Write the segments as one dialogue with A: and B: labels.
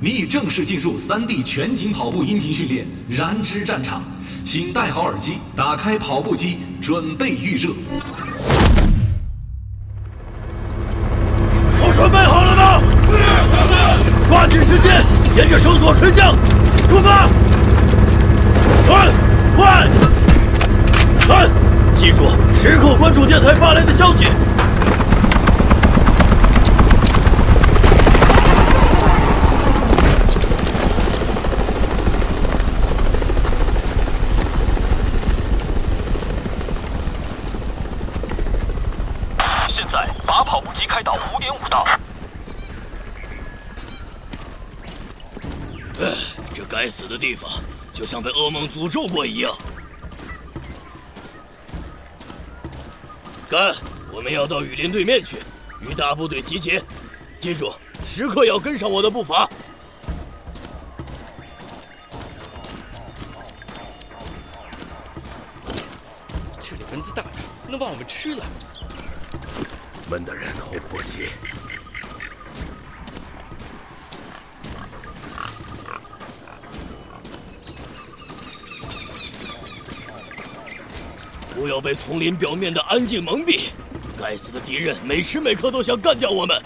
A: 你已正式进入三 D 全景跑步音频训练《燃脂战场》，请戴好耳机，打开跑步机，准备预热。
B: 都准备好了吗？抓紧时间，沿着绳索垂降，出发！快，快，快，记住，时刻关注电台发来的消息。
C: 现在把跑步机开到五点五档。
B: 唉，这该死的地方就像被噩梦诅咒过一样。干！我们要到雨林对面去，与大部队集结。记住，时刻要跟上我的步伐。
D: 这里蚊子大的，能把我们吃了。
B: 闷的人会呼吸。不要被丛林表面的安静蒙蔽。该死的敌人每时每刻都想干掉我们。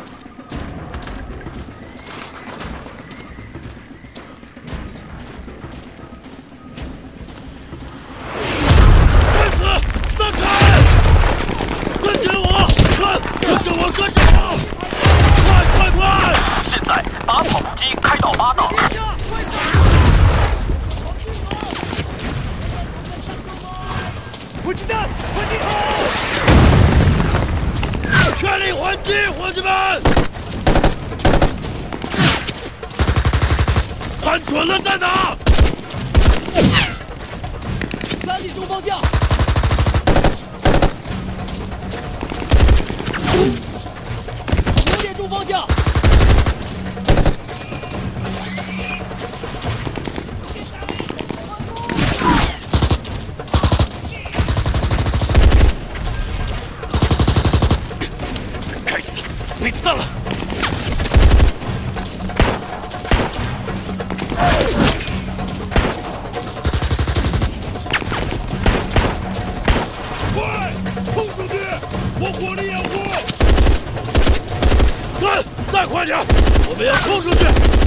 B: 全力还击，伙计们！看准了再打！
E: 三里中方向，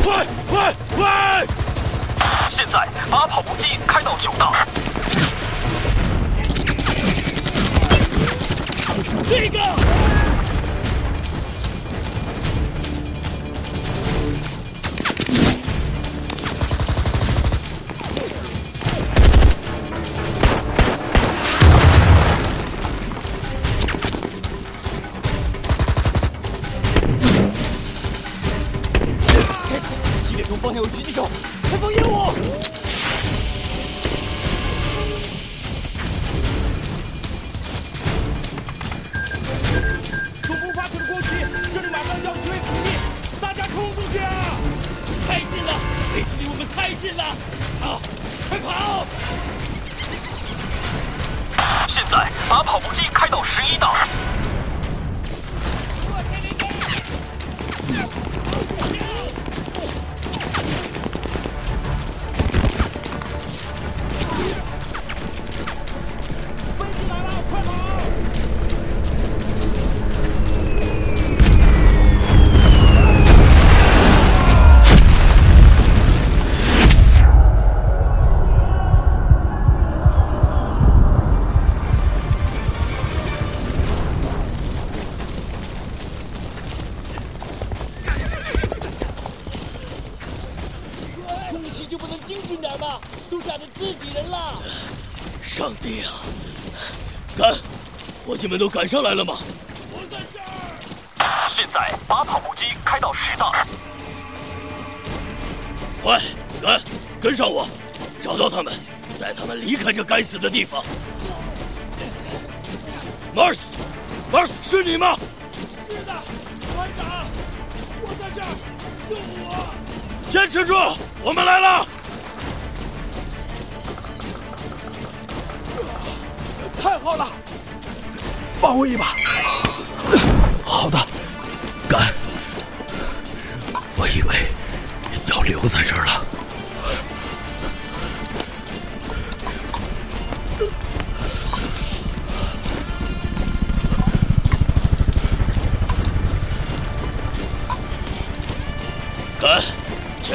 B: 快快快！
C: 现在把跑步机开到九档。
B: 这个！
E: 方向有狙击手，前方烟雾。
D: 总部发出的攻击，这里马上就要摧毁你，大家冲出去啊！
E: 太近了，这次离我们太近了，跑，快跑！
C: 现在把跑步机开到十一档。
E: 就不能精准点吗？都打着自己人了。
B: 上帝啊！干！伙计们都赶上来了吗？
D: 我在这儿。
C: 现在把跑步机开到十档。
B: 快，赶！跟上我，找到他们，带他们离开这该死的地方。Mars，Mars，是你吗？
D: 是的，团长，我在这儿，救我！
B: 坚持住，我们来了！
E: 太好了，帮我一把。
B: 好的，干！我以为要
F: 留在这儿了。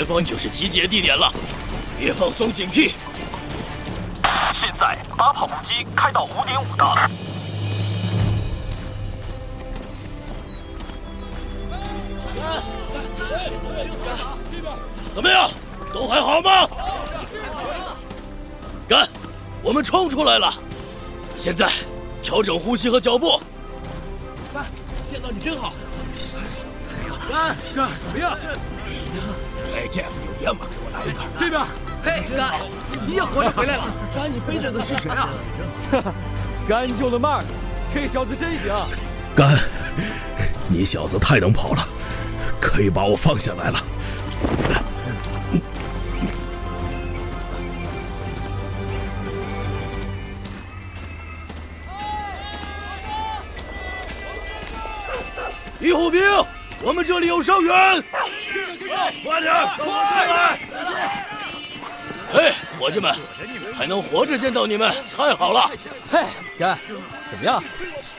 B: 前方就是集结地点了，别放松警惕。
G: 现在把跑步机开到五点五档。
B: 怎么样？都还好吗？干，我们冲出来了！现在调整呼吸和脚步。
D: 干，见到你真好。干干怎么样？
B: 哎，Jeff 有烟吗？给我来一个。
D: 这边。
H: 嘿，干，你也活着回来了。
D: 干，你背着的是谁啊？干救了 Max，这小子真行。
F: 干，你小子太能跑了，可以把我放下来了。
B: 医护兵，我们这里有伤员，
F: 快点，快来！
B: 嘿，伙计们，还能活着见到你们，太好了！
D: 嘿，干，怎么样？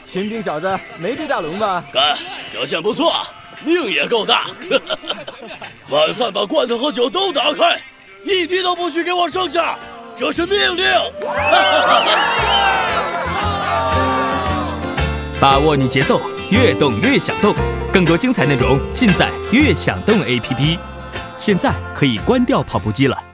D: 秦兵小子没被炸聋吧？
B: 干，表现不错，命也够大。晚饭把罐头和酒都打开，一滴都不许给我剩下，这是命令。
C: 把握你节奏，越动越想动。更多精彩内容尽在越想动 APP。现在可以关掉跑步机了。